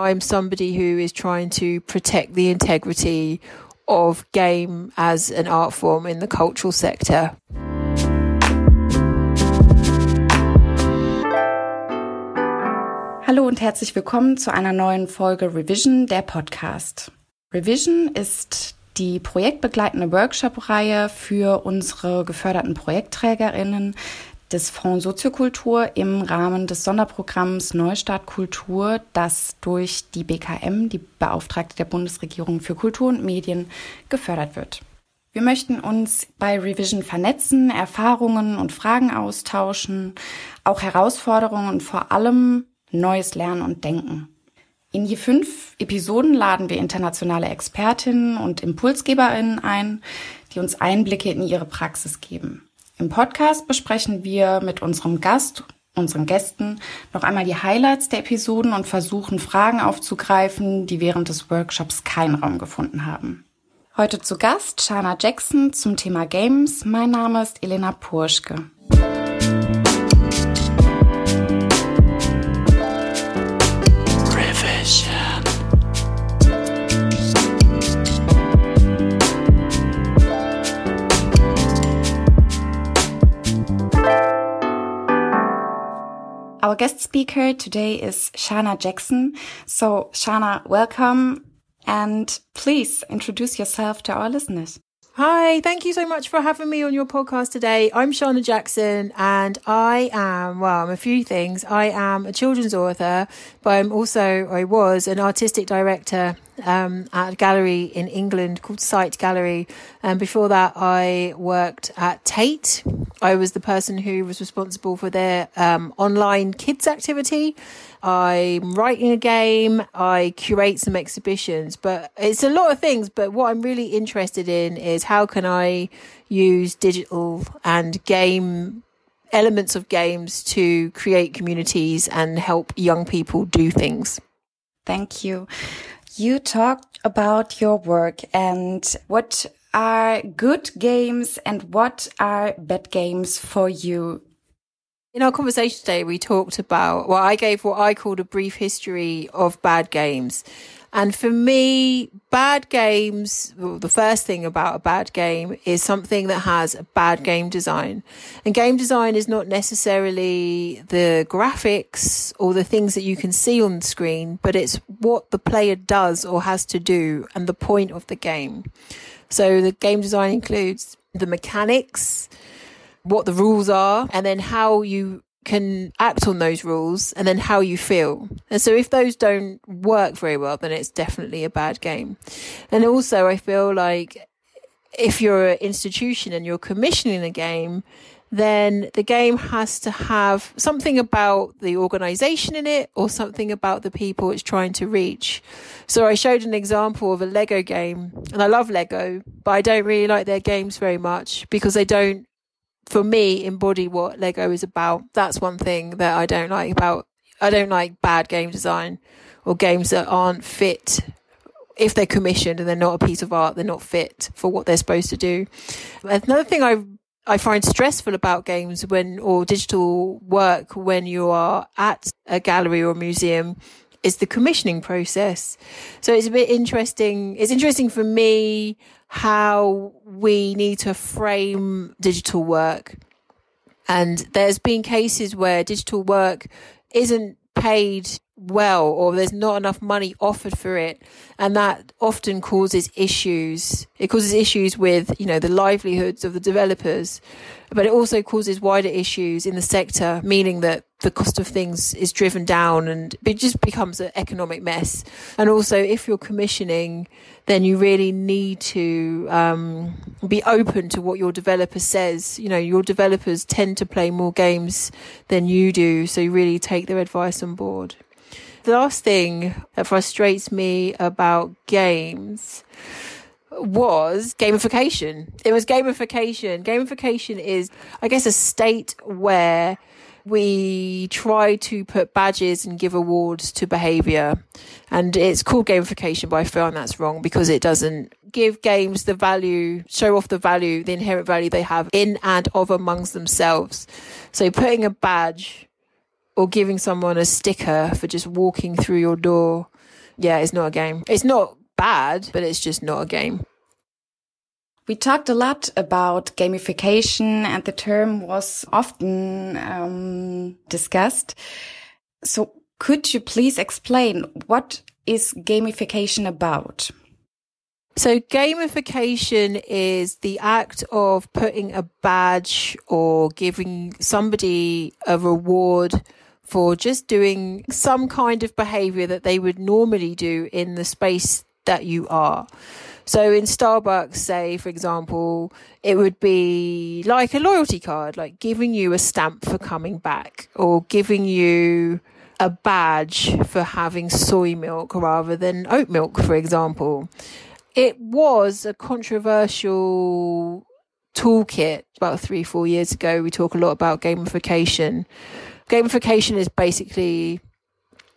I'm somebody who is trying to protect the integrity of game as an art form in the cultural sector. Hallo und herzlich willkommen zu einer neuen Folge Revision, der Podcast. Revision ist die projektbegleitende Workshop-Reihe für unsere geförderten Projektträgerinnen des Fonds Soziokultur im Rahmen des Sonderprogramms Neustart Kultur, das durch die BKM, die Beauftragte der Bundesregierung für Kultur und Medien, gefördert wird. Wir möchten uns bei Revision vernetzen, Erfahrungen und Fragen austauschen, auch Herausforderungen und vor allem Neues lernen und denken. In je fünf Episoden laden wir internationale Expertinnen und Impulsgeberinnen ein, die uns Einblicke in ihre Praxis geben. Im Podcast besprechen wir mit unserem Gast, unseren Gästen, noch einmal die Highlights der Episoden und versuchen Fragen aufzugreifen, die während des Workshops keinen Raum gefunden haben. Heute zu Gast Shana Jackson zum Thema Games. Mein Name ist Elena Purschke. Our guest speaker today is Sharna Jackson. So, Sharna, welcome and please introduce yourself to our listeners. Hi, thank you so much for having me on your podcast today. I'm Sharna Jackson and I am, well, I'm a few things. I am a children's author, but I'm also, I was an artistic director um, at a gallery in England called Site Gallery. And before that, I worked at Tate. I was the person who was responsible for their um, online kids activity. I'm writing a game, I curate some exhibitions, but it's a lot of things. But what I'm really interested in is how can I use digital and game elements of games to create communities and help young people do things. Thank you. You talked about your work and what are good games and what are bad games for you? In our conversation today, we talked about, well, I gave what I called a brief history of bad games. And for me, bad games, well, the first thing about a bad game is something that has a bad game design. And game design is not necessarily the graphics or the things that you can see on the screen, but it's what the player does or has to do and the point of the game. So the game design includes the mechanics, what the rules are, and then how you can act on those rules and then how you feel. And so if those don't work very well, then it's definitely a bad game. And also I feel like if you're an institution and you're commissioning a game, then the game has to have something about the organization in it or something about the people it's trying to reach. So I showed an example of a Lego game and I love Lego, but I don't really like their games very much because they don't for me embody what Lego is about. That's one thing that I don't like about I don't like bad game design or games that aren't fit if they're commissioned and they're not a piece of art, they're not fit for what they're supposed to do. Another thing I I find stressful about games when or digital work when you are at a gallery or a museum is the commissioning process. So it's a bit interesting. It's interesting for me how we need to frame digital work. And there's been cases where digital work isn't paid well or there's not enough money offered for it. And that often causes issues. It causes issues with you know the livelihoods of the developers but it also causes wider issues in the sector meaning that the cost of things is driven down and it just becomes an economic mess. And also if you're commissioning then you really need to um, be open to what your developer says. You know your developers tend to play more games than you do so you really take their advice on board the last thing that frustrates me about games was gamification. It was gamification. Gamification is, I guess, a state where we try to put badges and give awards to behavior. And it's called gamification, but I feel that's wrong because it doesn't give games the value, show off the value, the inherent value they have in and of amongst themselves. So putting a badge or giving someone a sticker for just walking through your door yeah, it's not a game. It's not bad, but it's just not a game. We talked a lot about gamification, and the term was often um, discussed. So, could you please explain what is gamification about? So, gamification is the act of putting a badge or giving somebody a reward for just doing some kind of behavior that they would normally do in the space that you are. So in Starbucks, say, for example, it would be like a loyalty card, like giving you a stamp for coming back or giving you a badge for having soy milk rather than oat milk, for example. It was a controversial toolkit about three, four years ago. We talk a lot about gamification. Gamification is basically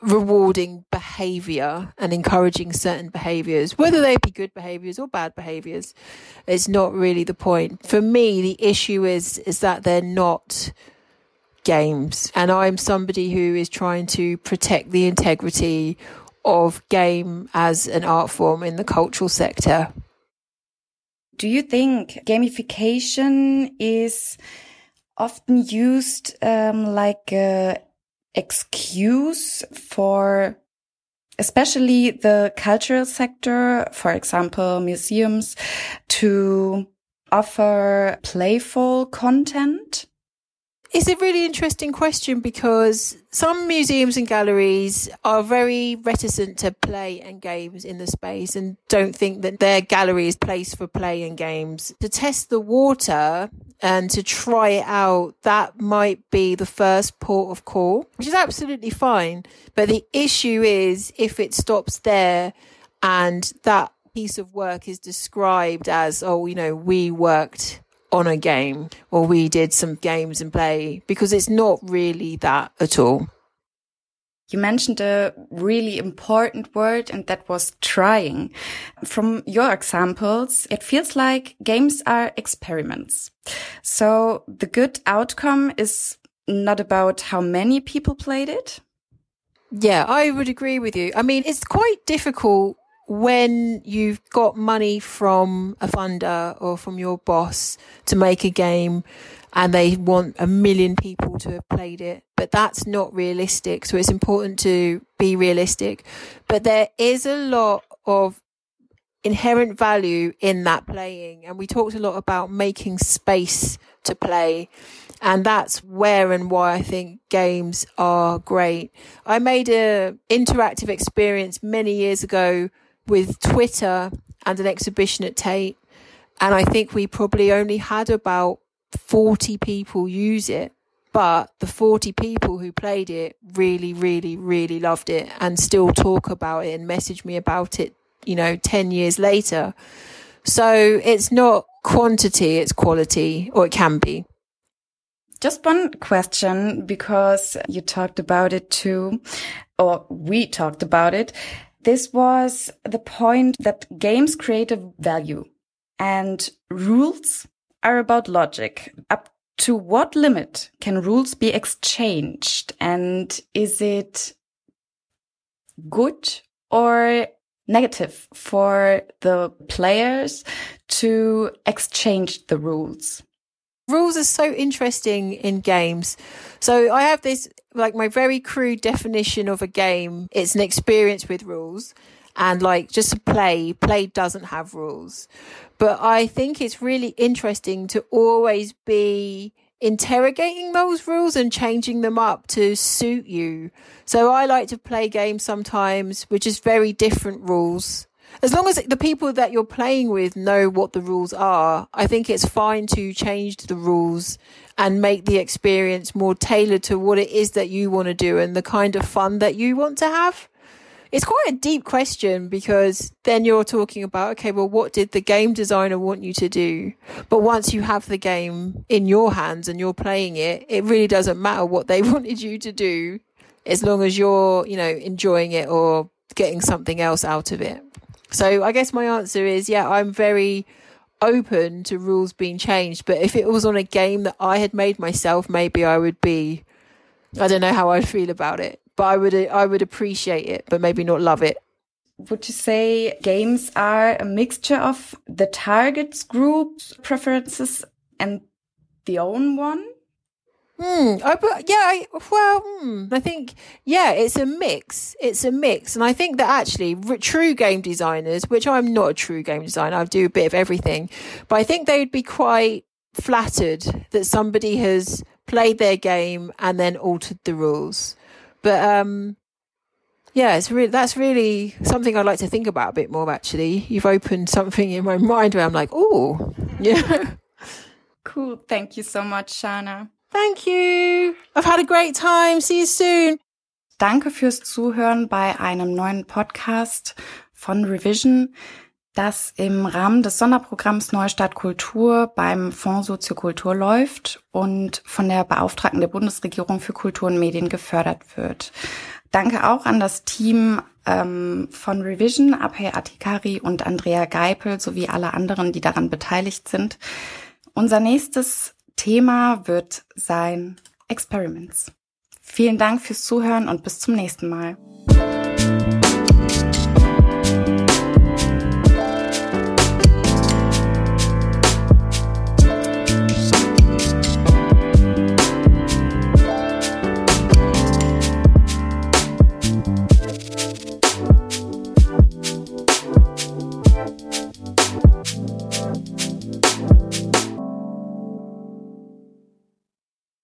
rewarding behavior and encouraging certain behaviors, whether they be good behaviors or bad behaviors, is not really the point. For me, the issue is is that they're not games, and I'm somebody who is trying to protect the integrity of game as an art form in the cultural sector. Do you think gamification is often used um, like a excuse for especially the cultural sector, for example, museums, to offer playful content? It's a really interesting question because some museums and galleries are very reticent to play and games in the space and don't think that their gallery is place for play and games. To test the water and to try it out, that might be the first port of call, which is absolutely fine. But the issue is if it stops there and that piece of work is described as, oh, you know, we worked on a game or we did some games and play because it's not really that at all. You mentioned a really important word, and that was trying. From your examples, it feels like games are experiments. So the good outcome is not about how many people played it. Yeah, I would agree with you. I mean, it's quite difficult when you've got money from a funder or from your boss to make a game and they want a million people to have played it, but that's not realistic. So it's important to be realistic. But there is a lot of inherent value in that playing. And we talked a lot about making space to play. And that's where and why I think games are great. I made a interactive experience many years ago with Twitter and an exhibition at Tate. And I think we probably only had about 40 people use it. But the 40 people who played it really, really, really loved it and still talk about it and message me about it, you know, 10 years later. So it's not quantity, it's quality, or it can be. Just one question, because you talked about it too, or we talked about it. This was the point that games create a value and rules are about logic. Up to what limit can rules be exchanged? And is it good or negative for the players to exchange the rules? Rules are so interesting in games. So I have this, like my very crude definition of a game. It's an experience with rules and like just to play, play doesn't have rules. But I think it's really interesting to always be interrogating those rules and changing them up to suit you. So I like to play games sometimes with just very different rules as long as the people that you're playing with know what the rules are, I think it's fine to change the rules and make the experience more tailored to what it is that you want to do and the kind of fun that you want to have. It's quite a deep question because then you're talking about, okay, well, what did the game designer want you to do? But once you have the game in your hands and you're playing it, it really doesn't matter what they wanted you to do as long as you're, you know, enjoying it or getting something else out of it. So I guess my answer is yeah, I'm very open to rules being changed. But if it was on a game that I had made myself, maybe I would be, I don't know how I'd feel about it, but I would, I would appreciate it, but maybe not love it. would you say games are a mixture of the target's group's preferences and the own one? Hmm. I, yeah. I, well, hmm, I think yeah, it's a mix. It's a mix, and I think that actually r- true game designers, which I'm not a true game designer, I do a bit of everything, but I think they would be quite flattered that somebody has played their game and then altered the rules. But um, yeah, it's really that's really something I'd like to think about a bit more. Actually, you've opened something in my mind where I'm like, oh, yeah. Cool. Thank you so much, Sharna. Thank you. I've had a great time. See you soon. Danke fürs Zuhören bei einem neuen Podcast von Revision, das im Rahmen des Sonderprogramms Neustadt Kultur beim Fonds Soziokultur läuft und von der Beauftragten der Bundesregierung für Kultur und Medien gefördert wird. Danke auch an das Team ähm, von Revision, Abhay Atikari und Andrea Geipel sowie alle anderen, die daran beteiligt sind. Unser nächstes Thema wird sein Experiments. Vielen Dank fürs Zuhören und bis zum nächsten Mal.